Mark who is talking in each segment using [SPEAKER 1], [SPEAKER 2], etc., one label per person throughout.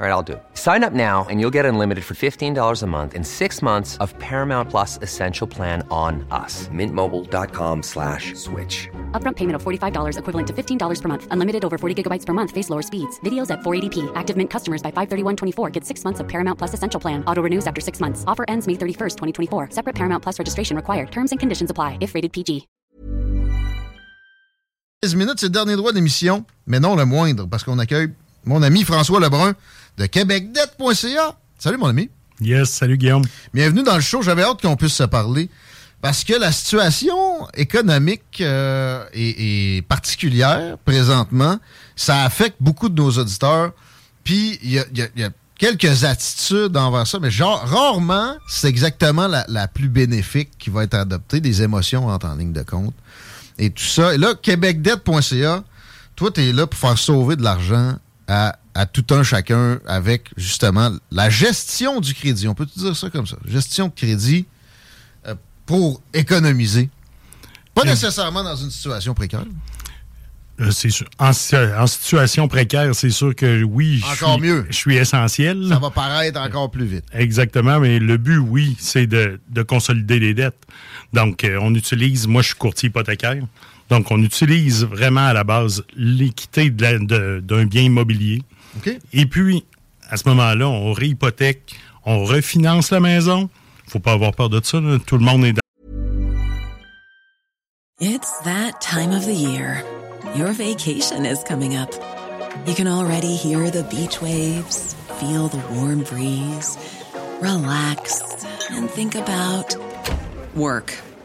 [SPEAKER 1] All right, I'll do it. Sign up now and you'll get unlimited for $15 a month in six months of Paramount Plus Essential Plan on us. Mintmobile.com slash switch.
[SPEAKER 2] Upfront payment of $45 equivalent to $15 per month. Unlimited over 40 gigabytes per month. Face lower speeds. Videos at 480p. Active Mint customers by 531.24 get six months of Paramount Plus Essential Plan. Auto renews after six months. Offer ends May 31st, 2024. Separate Paramount Plus registration required. Terms and conditions apply if rated PG.
[SPEAKER 3] 15 minutes, c'est le dernier droit d'émission, mais non le moindre, parce qu'on accueille mon ami François Lebrun de québecdebt.ca. Salut mon ami.
[SPEAKER 4] Yes, salut Guillaume.
[SPEAKER 3] Bienvenue dans le show. J'avais hâte qu'on puisse se parler parce que la situation économique euh, est, est particulière présentement. Ça affecte beaucoup de nos auditeurs. Puis il y a, y a- y a quelques attitudes envers ça, mais genre rarement c'est exactement la, la plus bénéfique qui va être adoptée. Des émotions entrent en ligne de compte et tout ça. Et là, québecdebt.ca, toi, tu es là pour faire sauver de l'argent à, à tout un chacun avec justement la gestion du crédit. On peut dire ça comme ça? Gestion de crédit euh, pour économiser. Pas nécessairement dans une situation précaire.
[SPEAKER 4] Euh, c'est sûr. En, si- en situation précaire, c'est sûr que oui. je
[SPEAKER 3] Encore
[SPEAKER 4] suis-
[SPEAKER 3] mieux.
[SPEAKER 4] Je suis essentiel.
[SPEAKER 3] Ça va paraître encore plus vite.
[SPEAKER 4] Exactement, mais le but, oui, c'est de, de consolider les dettes. Donc, euh, on utilise, moi, je suis courtier hypothécaire. Donc, on utilise vraiment à la base l'équité d'un bien immobilier.
[SPEAKER 3] OK.
[SPEAKER 4] Et puis, à ce moment-là, on réhypothèque, on refinance la maison. faut pas avoir peur de ça. là. Tout le monde est dans
[SPEAKER 5] It's that time of the year. Your vacation is coming up. You can already hear the beach waves, feel the warm breeze, relax, and think about work.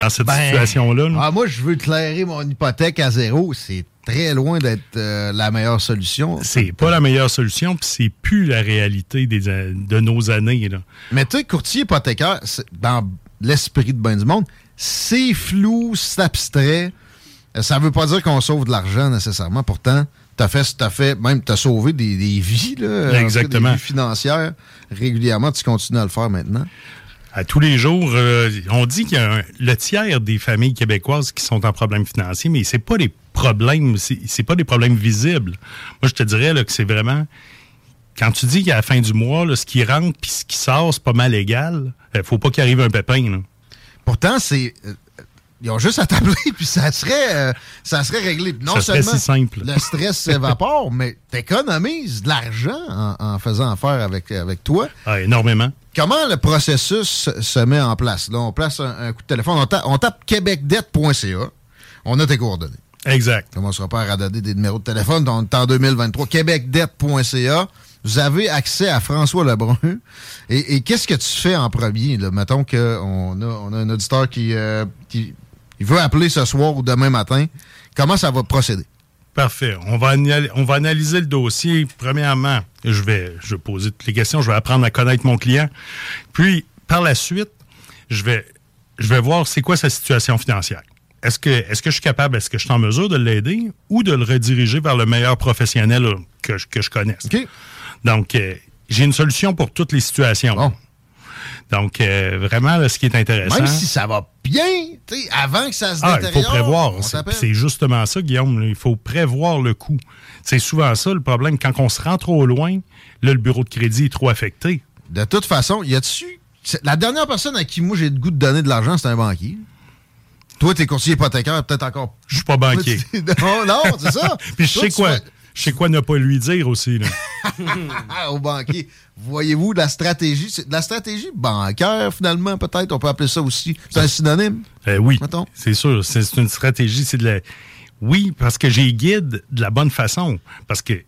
[SPEAKER 4] Dans cette
[SPEAKER 3] Ben,
[SPEAKER 4] situation-là. là?
[SPEAKER 3] ah, moi, je veux clairer mon hypothèque à zéro. C'est très loin d'être euh, la meilleure solution.
[SPEAKER 4] C'est pas la meilleure solution, puis c'est plus la réalité des, a- de nos années. Là.
[SPEAKER 3] Mais tu sais, courtier hypothécaire, dans l'esprit de ben du monde, c'est flou, c'est abstrait. Euh, Ça veut pas dire qu'on sauve de l'argent nécessairement. Pourtant, t'as fait, t'as fait, même t'as sauvé des, des vies, là, en
[SPEAKER 4] Exactement.
[SPEAKER 3] des vies financières régulièrement. Tu continues à le faire maintenant?
[SPEAKER 4] À tous les jours, euh, on dit qu'il y a le tiers des familles québécoises qui sont en problème financier, mais c'est pas des problèmes, c'est pas des problèmes visibles. Moi, je te dirais là, que c'est vraiment quand tu dis qu'à la fin du mois, là, ce qui rentre puis ce qui sort, c'est pas mal égal. euh, faut pas qu'il arrive un pépin. là.
[SPEAKER 3] Pourtant, c'est. Ils ont juste à tabler, puis ça serait, euh, ça serait réglé. Non
[SPEAKER 4] Ça
[SPEAKER 3] seulement
[SPEAKER 4] si simple.
[SPEAKER 3] le stress s'évapore, mais t'économises de l'argent en, en faisant affaire avec, avec toi.
[SPEAKER 4] Ah, énormément.
[SPEAKER 3] Comment le processus se- se met en place? Là, on place un, un coup de téléphone, on, ta- on tape québecdebt.ca, on a tes coordonnées.
[SPEAKER 4] Exact.
[SPEAKER 3] On commencera pas à radonner des numéros de téléphone, on est en 2023. québecdebt.ca. Vous avez accès à François Lebrun. Et, et qu'est-ce que tu fais en premier? Là? Mettons qu'on a, on a un auditeur qui, euh, qui il veut appeler ce soir ou demain matin. Comment ça va procéder?
[SPEAKER 4] Parfait. On va, on va analyser le dossier. Premièrement, je vais, je vais poser toutes les questions. Je vais apprendre à connaître mon client. Puis, par la suite, je vais, je vais voir c'est quoi sa situation financière. Est-ce que, est-ce que je suis capable, est-ce que je suis en mesure de l'aider ou de le rediriger vers le meilleur professionnel que, je- que je connaisse? Donc, euh, j'ai une solution pour toutes les situations. Donc, euh, vraiment, là, ce qui est intéressant...
[SPEAKER 3] Même si ça va bien, tu sais, avant que ça se
[SPEAKER 4] ah,
[SPEAKER 3] détériore...
[SPEAKER 4] il faut prévoir. C'est- justement ça, Guillaume. là, Il faut prévoir le coût. C'est souvent ça le problème. Quand on se rend trop loin, là, le bureau de crédit est trop affecté.
[SPEAKER 3] De toute façon, y a-tu. La dernière personne à qui moi j'ai le goût de donner de l'argent, c'est un banquier. Toi, t'es courtier hypothécaire, peut-être encore.
[SPEAKER 4] Je suis pas banquier.
[SPEAKER 3] non, non, c'est ça.
[SPEAKER 4] Puis je sais quoi?
[SPEAKER 3] vas-
[SPEAKER 4] Je sais quoi ne pas lui dire aussi. Là?
[SPEAKER 3] Au banquier. Voyez-vous, la stratégie, c'est de la stratégie bancaire, finalement, peut-être, on peut appeler ça aussi. C'est un synonyme.
[SPEAKER 4] Euh, oui, c'est sûr. C'est une stratégie. C'est de la... Oui, parce que j'ai guide de la bonne façon. Parce que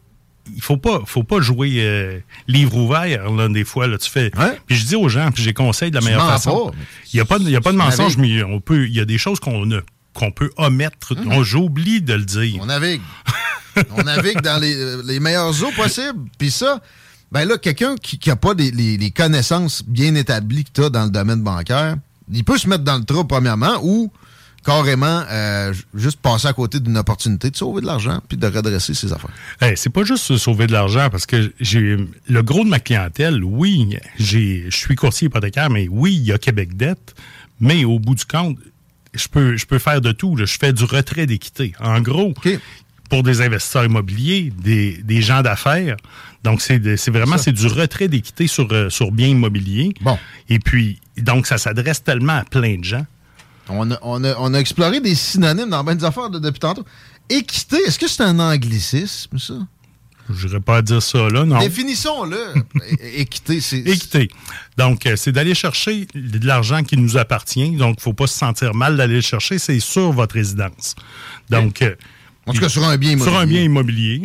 [SPEAKER 4] il faut pas, faut pas jouer euh, livre ouvert, là, des fois. Là, tu fais.
[SPEAKER 3] Ouais.
[SPEAKER 4] Puis je dis aux gens, puis les conseille de la
[SPEAKER 3] Tu
[SPEAKER 4] meilleure façon. Il n'y a pas il y a pas de mensonge, mais on peut, il y a des choses qu'on qu'on peut omettre. On- J'oublie de le dire.
[SPEAKER 3] On navigue. on navigue dans les, euh, les meilleures eaux possibles. Puis ça, ben là, quelqu'un qui n'a pas les, les- les connaissances bien établies que tu as dans le domaine bancaire, il peut se mettre dans le trou, premièrement, ou carrément euh, juste passer à côté d'une opportunité de sauver de l'argent puis de redresser ses affaires.
[SPEAKER 4] Hey, c'est pas juste se sauver de l'argent parce que j'ai le gros de ma clientèle, oui, j'ai je suis courtier hypothécaire, mais oui, il y a Québec dette, mais au bout du compte, je peux je peux faire de tout. là. Je fais du retrait d'équité. En gros. Pour des investisseurs immobiliers, des, des gens d'affaires. Donc, c'est de- vraiment c'est du retrait d'équité sur, euh, sur biens immobiliers.
[SPEAKER 3] Bon.
[SPEAKER 4] Et puis, donc, ça s'adresse tellement à plein de gens.
[SPEAKER 3] On a, on a- on a exploré des synonymes dans bien des affaires là, depuis tantôt. Équité, est-ce que c'est un anglicisme, ça?
[SPEAKER 4] Je n'irais pas dire ça là, non.
[SPEAKER 3] Définissons-le. Équité, c'est.
[SPEAKER 4] Équité. Donc, euh, c'est d'aller chercher de l'argent qui nous appartient. Donc, il ne faut pas se sentir mal d'aller le chercher. C'est sur votre résidence. Donc, euh,
[SPEAKER 3] En tout cas, sur un bien immobilier.
[SPEAKER 4] sur un bien immobilier.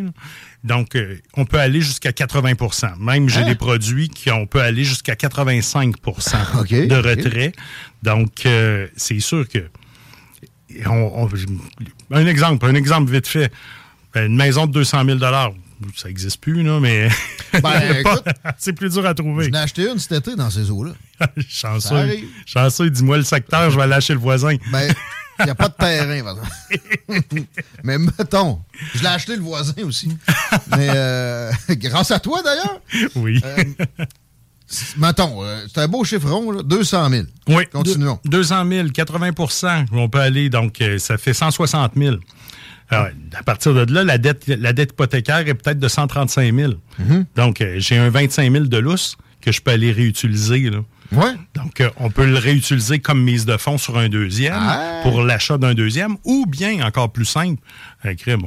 [SPEAKER 4] Donc, euh, on peut aller jusqu'à 80% Même, j'ai
[SPEAKER 3] Hein?
[SPEAKER 4] des produits qui on peut aller jusqu'à 85
[SPEAKER 3] OK,
[SPEAKER 4] de retrait. Donc, euh, c'est sûr que... on- on- un exemple, un exemple vite fait. Une maison de 200 000 ça n'existe plus, là, mais
[SPEAKER 3] Ben,
[SPEAKER 4] c'est plus dur à trouver.
[SPEAKER 3] j'en ai acheté une cet été dans ces eaux-là.
[SPEAKER 4] Chanceux. Chanceux, dis-moi le secteur, je vais aller chez le voisin.
[SPEAKER 3] Ben, il n'y a pas de terrain, par. Mais mettons, je l'ai acheté le voisin aussi. Mais euh, grâce à toi, d'ailleurs.
[SPEAKER 4] Oui.
[SPEAKER 3] Euh, mettons, euh, c'est un beau chiffron, là, 200 000.
[SPEAKER 4] oui.
[SPEAKER 3] Continuons.
[SPEAKER 4] Deux- 200 000, 80% on peut aller, donc euh, ça fait 160 000. Alors, à partir de là, la dette, la dette hypothécaire est peut-être de 135 000.
[SPEAKER 3] Mm-hmm.
[SPEAKER 4] Donc, j'ai un 25 000 de lousse que je peux aller réutiliser. Là.
[SPEAKER 3] Ouais.
[SPEAKER 4] Donc, euh, on peut le réutiliser comme mise de fonds sur un deuxième
[SPEAKER 3] Ah.
[SPEAKER 4] pour l'achat d'un deuxième, ou bien, encore plus simple,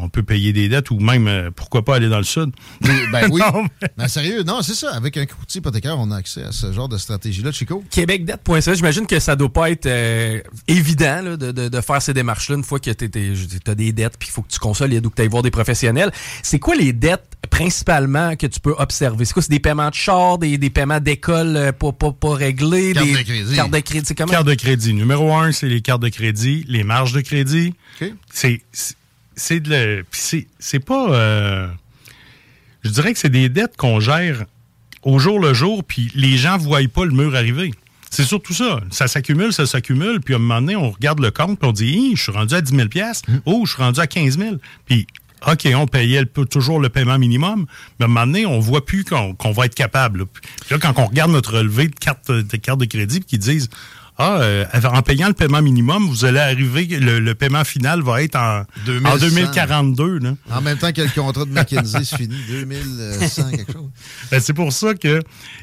[SPEAKER 4] on peut payer des dettes ou même, euh, pourquoi pas aller dans le sud.
[SPEAKER 3] Mais- Ben oui.
[SPEAKER 4] Non, mais-
[SPEAKER 3] Ben, sérieux, non, c'est ça. Avec un courtier hypothécaire, on a accès à ce genre de stratégie-là, Chico?
[SPEAKER 6] Québecdette.ca, j'imagine que ça doit pas être euh, évident là, de, de- de faire ces démarches-là une fois que tu as des dettes puis il faut que tu consolides ou que tu ailles voir des professionnels. C'est quoi les dettes principalement que tu peux observer? C'est quoi? C'est des paiements de char, des, des paiements d'école euh, pas, pas, pas réglés?
[SPEAKER 3] Carte
[SPEAKER 6] des
[SPEAKER 3] de crédit.
[SPEAKER 6] Cartes de crédit, c'est comment?
[SPEAKER 4] Carte de crédit. Numéro un, c'est les cartes de crédit, les marges de crédit.
[SPEAKER 3] OK.
[SPEAKER 4] C'est c'est- de c'est pas. euh, je dirais que c'est des dettes qu'on gère au jour le jour, puis les gens ne voient pas le mur arriver. C'est surtout ça. Ça s'accumule, ça s'accumule, puis à un moment donné, on regarde le compte, puis on dit je suis rendu à 10 000 Oh, je suis rendu à 15 000 Puis, OK, on payait le- toujours le paiement minimum, mais à un moment donné, on voit plus qu'on va être capable. là. Puis là, quand on regarde notre relevé de carte de, carte de crédit, puis qu'ils disent Ah, euh, en payant le paiement minimum, vous allez arriver, le, le paiement final va être en, en
[SPEAKER 3] 2100.
[SPEAKER 4] 2042. Là.
[SPEAKER 3] En même temps que le contrat de McKinsey se finit, 2100 quelque chose.
[SPEAKER 4] Ben, c'est pour ça que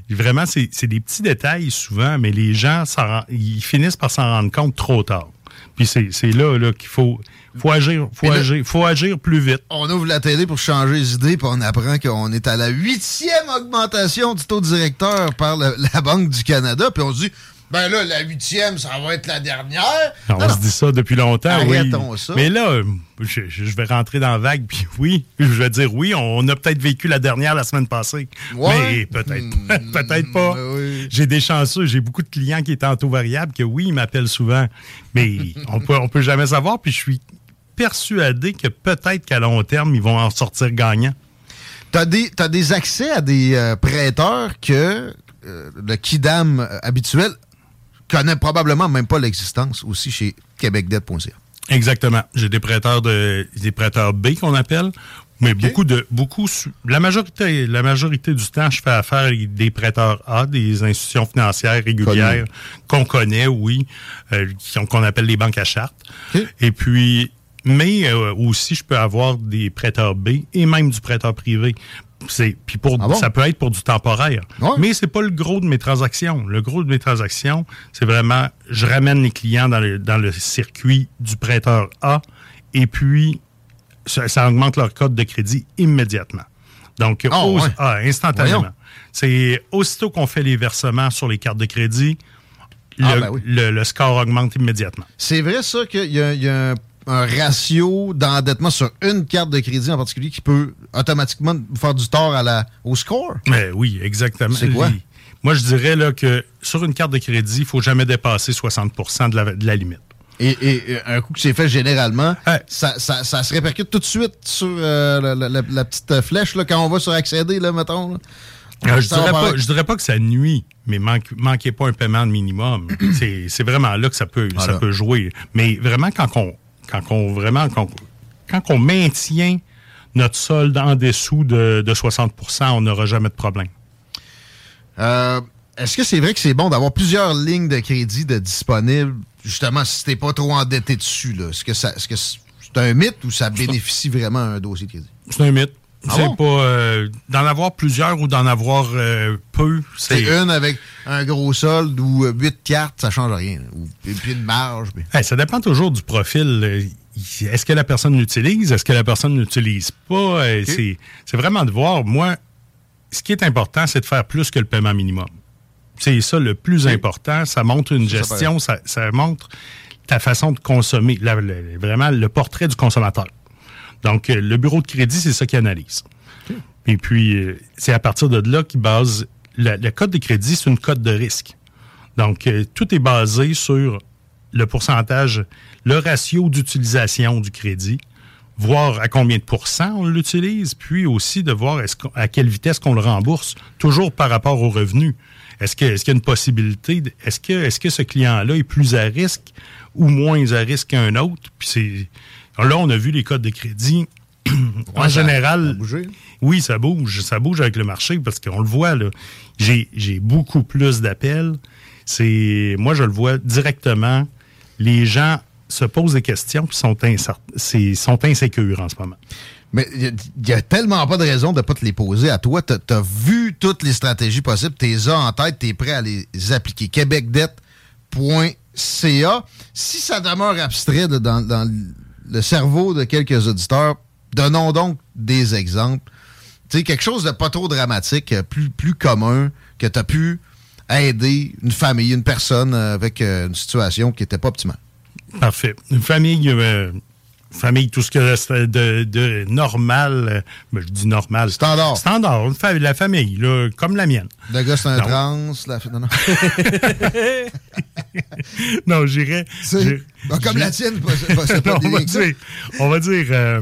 [SPEAKER 4] vraiment, c'est des petits détails souvent, mais les gens, ils finissent par s'en rendre compte trop tard. Puis c'est là, là qu'il faut, faut agir, faut
[SPEAKER 3] là-
[SPEAKER 4] agir, faut agir plus vite.
[SPEAKER 3] On ouvre la télé pour changer les idées, puis on apprend qu'on est à la huitième augmentation du taux directeur par le- la Banque du Canada, puis on se dit, ben là, la huitième, ça va être la dernière.
[SPEAKER 4] On
[SPEAKER 3] Non, non.
[SPEAKER 4] se dit ça depuis longtemps, oui.
[SPEAKER 3] Ça.
[SPEAKER 4] Mais là, je, je vais rentrer dans la vague, puis oui, je vais dire oui, on a peut-être vécu la dernière la semaine passée.
[SPEAKER 3] Ouais.
[SPEAKER 4] Mais peut-être pas.
[SPEAKER 3] Hmm,
[SPEAKER 4] peut-être pas.
[SPEAKER 3] oui.
[SPEAKER 4] J'ai des chanceux, j'ai beaucoup de clients qui étaient en taux variable, que oui, ils m'appellent souvent. Mais on peut, on peut jamais savoir, puis je suis persuadé que peut-être qu'à long terme, ils vont en sortir gagnants.
[SPEAKER 3] T'as des, t'as des accès à des euh, prêteurs que euh, le Kidam habituel connaît probablement même pas l'existence aussi chez québecdebt.ca.
[SPEAKER 4] Exactement. J'ai des prêteurs de des prêteurs B qu'on appelle Mais beaucoup de beaucoup la majorité la majorité du temps, je fais affaire avec des prêteurs A, des institutions financières régulières qu'on connaît, oui, euh, qu'on appelle les banques à charte. Et puis mais euh, aussi je peux avoir des prêteurs B et même du prêteur privé. Puis pour
[SPEAKER 3] Ah bon?
[SPEAKER 4] ça peut être pour du temporaire.
[SPEAKER 3] Ouais.
[SPEAKER 4] Mais c'est pas le gros de mes transactions. Le gros de mes transactions, c'est vraiment je ramène les clients dans le dans le circuit du prêteur A et puis ça, ça augmente leur code de crédit immédiatement. Donc,
[SPEAKER 3] ouais.
[SPEAKER 4] ah, instantanément. C'est aussitôt qu'on fait les versements sur les cartes de crédit, le,
[SPEAKER 3] Ah, ben oui.
[SPEAKER 4] le- le score augmente immédiatement.
[SPEAKER 3] C'est vrai, ça, qu'il y y a un, un ratio d'endettement sur une carte de crédit en particulier qui peut automatiquement faire du tort à la, au score?
[SPEAKER 4] Mais oui, exactement.
[SPEAKER 3] C'est quoi?
[SPEAKER 4] Les- Moi, je dirais là, que sur une carte de crédit, il ne faut jamais dépasser 60 de la, de la limite.
[SPEAKER 3] Et, un coup que c'est fait généralement, ça, ça, ça se répercute tout de suite sur euh, la, la- la- la petite flèche là, quand on va sur accéder, là, mettons. là.
[SPEAKER 4] Euh, je, dirais pas,
[SPEAKER 3] paraître-
[SPEAKER 4] je dirais pas que ça nuit, mais manque, manquez pas un paiement de minimum. c'est vraiment là que ça peut, ça peut jouer. Mais vraiment, quand on, quand on, vraiment, quand, quand on maintient notre solde en dessous de, de 60% on n'aura jamais de problème.
[SPEAKER 3] Euh, Est-ce que c'est vrai que c'est bon d'avoir plusieurs lignes de crédit de disponibles, justement, si t'es pas trop endetté dessus? Est-ce que ça- est-ce que c'est un mythe ou ça bénéficie vraiment à un dossier de crédit?
[SPEAKER 4] C'est un mythe.
[SPEAKER 3] Ah
[SPEAKER 4] c'est
[SPEAKER 3] bon?
[SPEAKER 4] pas euh, d'en avoir plusieurs ou d'en avoir euh, peu.
[SPEAKER 3] C'est une avec un gros solde ou euh, huit cartes, ça change rien. Ou puis une marge.
[SPEAKER 4] Hey, ça dépend toujours du profil. euh, Est-ce que la personne l'utilise? Est-ce que la personne n'utilise pas? Euh, C'est vraiment de voir. Moi, ce qui est important, c'est de faire plus que le paiement minimum. C'est ça le plus important. Ça montre une
[SPEAKER 3] Ça,
[SPEAKER 4] gestion, ça, ça montre ta façon de consommer, la- le- vraiment le portrait du consommateur. Donc, le bureau de crédit, c'est ça qui analyse. Et puis, c'est à partir de là qu'il base... la- Le code de crédit, c'est une cote de risque. Donc, euh, tout est basé sur le pourcentage, le ratio d'utilisation du crédit, voir à combien de pourcents on l'utilise, puis aussi de voir à quelle vitesse qu'on le rembourse, toujours par rapport aux revenus. Est-ce qu'il y a une possibilité, est-ce que, ce client-là est plus à risque ou moins à risque qu'un autre? Là, on a vu les codes de crédit. En général,
[SPEAKER 3] ça bougé.
[SPEAKER 4] oui, ça bouge. Ça bouge avec le marché parce qu'on le voit, là. J'ai, j'ai beaucoup plus d'appels. C'est, moi, je le vois directement. Les gens se posent des questions puis sont, sont insécures en ce moment.
[SPEAKER 3] Mais il n'y a, tellement pas de raison de ne pas te les poser à toi. Tu as, vu toutes les stratégies possibles, tu les as en tête, tu es prêt à les appliquer. Québecdebt.ca. Si ça demeure abstrait là, dans, dans le cerveau de quelques auditeurs, donnons donc des exemples. Tu sais, quelque chose de pas trop dramatique, euh, plus, plus commun, que tu as pu aider une famille, une personne euh, avec euh, une situation qui n'était pas optimale.
[SPEAKER 4] Parfait. Une famille, euh, famille, tout ce que c'est de, de normal, ben, je dis normal.
[SPEAKER 3] Standard.
[SPEAKER 4] Standard, fa- la famille, là, comme la mienne.
[SPEAKER 3] Le gars, c'est un
[SPEAKER 4] Non.
[SPEAKER 3] trans. La... Non, non.
[SPEAKER 4] non, j'irais.
[SPEAKER 3] Bon, comme la tienne, pas- pas-
[SPEAKER 4] on va dire, on va dire euh,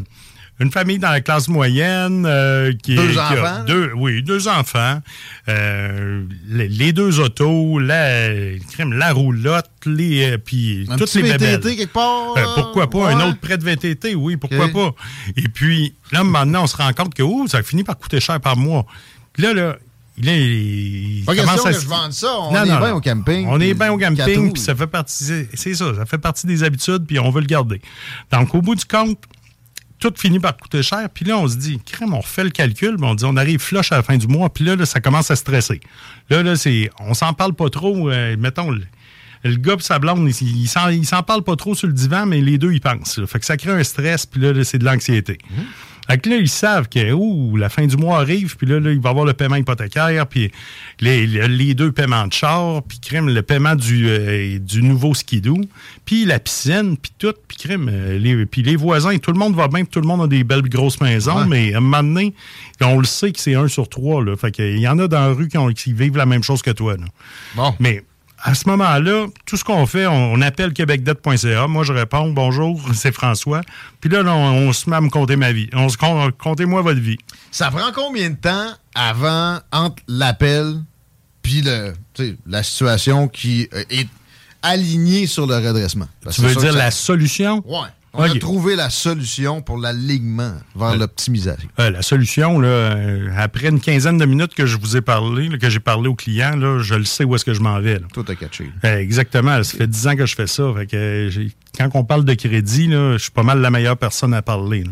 [SPEAKER 4] une famille dans la classe moyenne euh, qui
[SPEAKER 3] Deux
[SPEAKER 4] est- qui a
[SPEAKER 3] enfants?
[SPEAKER 4] deux, oui, deux enfants, euh, les, les deux autos, la, crème, la roulotte, les euh, puis
[SPEAKER 3] Un
[SPEAKER 4] toutes
[SPEAKER 3] petit
[SPEAKER 4] les
[SPEAKER 3] VTT
[SPEAKER 4] bébelles.
[SPEAKER 3] quelque part.
[SPEAKER 4] Euh, pourquoi pas
[SPEAKER 3] ouais.
[SPEAKER 4] un autre prêt de VTT, oui, pourquoi pas. Et puis là maintenant on se rend compte que ouh, ça finit par coûter cher par mois. Puis là là il est il
[SPEAKER 3] Pas question
[SPEAKER 4] à
[SPEAKER 3] que je vende ça. On
[SPEAKER 4] non,
[SPEAKER 3] est bien au camping.
[SPEAKER 4] On est bien au camping, puis ça fait partie, c'est ça, ça fait partie des habitudes, puis on veut le garder. Donc, au bout du compte, tout finit par coûter cher, puis là, on se dit, crème, on refait le calcul, on dit, on arrive flush à la fin du mois, puis là, ça commence à stresser. Là, là, c'est, on s'en parle pas trop, euh, mettons, le, le gars sa blonde, il, il s'en, parle pas trop sur le divan, mais les deux, ils pensent. Fait que ça crée un stress, puis là, là, c'est de l'anxiété. Fait que là, ils savent que ouh, la fin du mois arrive, puis là, là, il va y avoir le paiement hypothécaire, puis les, les, deux paiements de char, puis crème, le paiement du, euh, du nouveau skidoo, puis la piscine, puis tout, puis crème, euh, les, puis les voisins, tout le monde va bien, puis tout le monde a des belles grosses maisons,
[SPEAKER 3] Ouais.
[SPEAKER 4] mais à un moment donné, on le sait que c'est un sur trois, là. Fait qu'il y en a dans la rue qui, ont- qui vivent la même chose que toi, là.
[SPEAKER 3] Bon.
[SPEAKER 4] Mais à ce moment-là, tout ce qu'on fait, on, appelle québecdebt.ca. Moi, je réponds bonjour, c'est François. Puis là, on, on se met à me compter ma vie. On se comptez-moi votre vie.
[SPEAKER 3] Ça prend combien de temps avant, entre l'appel puis le, la situation qui euh, est alignée sur le redressement? Parce
[SPEAKER 4] Tu veux dire la solution?
[SPEAKER 3] Ouais. On a trouvé la solution pour l'alignement vers l'optimisation.
[SPEAKER 4] Euh, la solution, là, euh, après une quinzaine de minutes que je vous ai parlé, là, que j'ai parlé au client, là, je le sais où est-ce que je m'en vais. là.
[SPEAKER 3] Tout a catché.
[SPEAKER 4] Euh, exactement. Ça fait 10 ans que je fais ça. Fait que, euh, j'ai- quand on parle de crédit, là, je suis pas mal la meilleure personne à parler.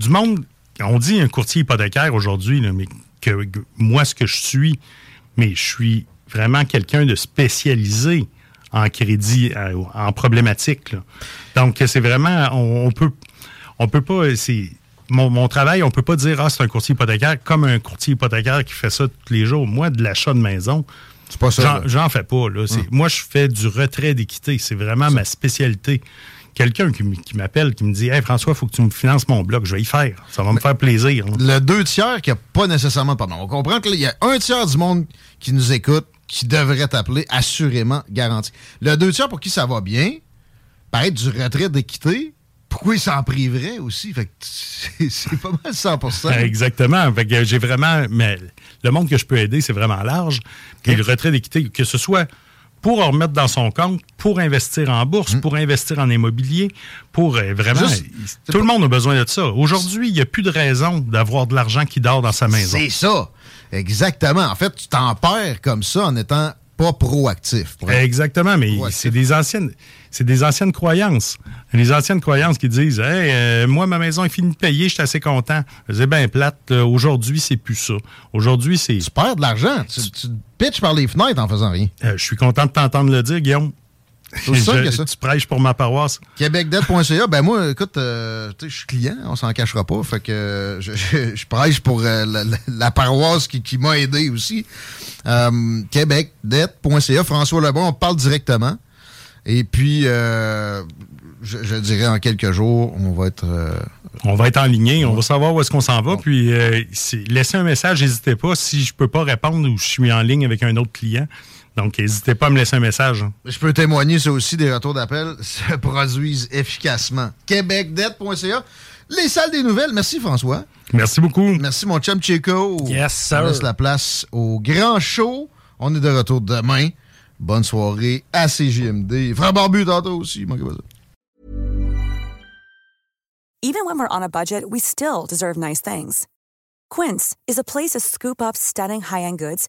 [SPEAKER 4] Du monde, on dit un courtier hypothécaire aujourd'hui, mais que, que moi, ce que je suis, mais je suis vraiment quelqu'un de spécialisé en crédit, euh, en problématique. là. Donc, c'est vraiment, on, on peut, on peut pas, c'est mon, mon travail, on peut pas dire ah c'est un courtier hypothécaire comme un courtier hypothécaire qui fait ça tous les jours. Moi, de l'achat de maison,
[SPEAKER 3] C'est pas ça.
[SPEAKER 4] J'en- fais pas. Là. C'est- Moi, je fais du retrait d'équité. C'est vraiment ma spécialité. Quelqu'un qui, m'appelle, qui me dit Hey François, il faut que tu me finances mon bloc. Je vais y faire. Ça va me faire plaisir.
[SPEAKER 3] Le deux tiers qui n'a pas nécessairement pardon. On comprend qu'il y a un tiers du monde qui nous écoute qui devrait t'appeler assurément garanti. Le deux tiers pour qui ça va bien, paraît du retrait d'équité, pourquoi il s'en priverait aussi? Fait c'est pas mal 100%
[SPEAKER 4] Exactement. Fait que j'ai vraiment. Mais le monde que je peux aider, c'est vraiment large. Et le retrait d'équité, que ce soit pour en remettre dans son compte, pour investir en bourse, pour investir en immobilier, pour euh, vraiment.
[SPEAKER 3] Juste-
[SPEAKER 4] tout le monde a besoin de ça. Aujourd'hui, il n'y a plus de raison d'avoir de l'argent qui dort dans sa maison.
[SPEAKER 3] C'est ça. Exactement. En fait, tu t'en perds comme ça en étant pas proactif.
[SPEAKER 4] Exactement, mais c'est des anciennes, c'est des anciennes croyances. Les anciennes croyances qui disent, hey, euh, moi ma maison est finie de payer, je suis assez content. C'est bien plate. Aujourd'hui, c'est plus ça. Aujourd'hui, c'est.
[SPEAKER 3] Tu perds de l'argent. Tu, tu te pitches par les fenêtres en faisant rien.
[SPEAKER 4] Euh, je suis content de t'entendre le dire, Guillaume.
[SPEAKER 3] C'est aussi simple
[SPEAKER 4] Je-
[SPEAKER 3] que ça.
[SPEAKER 4] Tu prêches pour ma paroisse.
[SPEAKER 3] Québecdebt.ca, ben moi, écoute, euh, je suis client, on s'en cachera pas. Fait que euh, je, je- je prêche pour euh, la, paroisse qui, qui m'a aidé aussi. Euh, Québecdebt.ca, François Lebon, on parle directement. Et puis, je, je dirais en quelques jours, on va être.
[SPEAKER 4] On va être en ligne, on va savoir où est-ce qu'on s'en va. Puis laissez un message, n'hésitez pas. Si je peux pas répondre ou je suis en ligne avec un autre client, donc n'hésitez pas à me laisser un message. hein.
[SPEAKER 3] je peux témoigner, ça aussi, des retours d'appel se produisent efficacement. Québecdebt.ca, les salles des nouvelles. Merci, François.
[SPEAKER 4] Merci beaucoup.
[SPEAKER 3] Merci, mon chum Chico.
[SPEAKER 6] Yes, sir.
[SPEAKER 3] On laisse la place au grand show. On est de retour demain. Bonne soirée à CJMD. Frère Barbu, tantôt aussi. manquez pas ça.
[SPEAKER 7] Even when we're on a budget, we still deserve nice things. Quince is a place to scoop up stunning high-end goods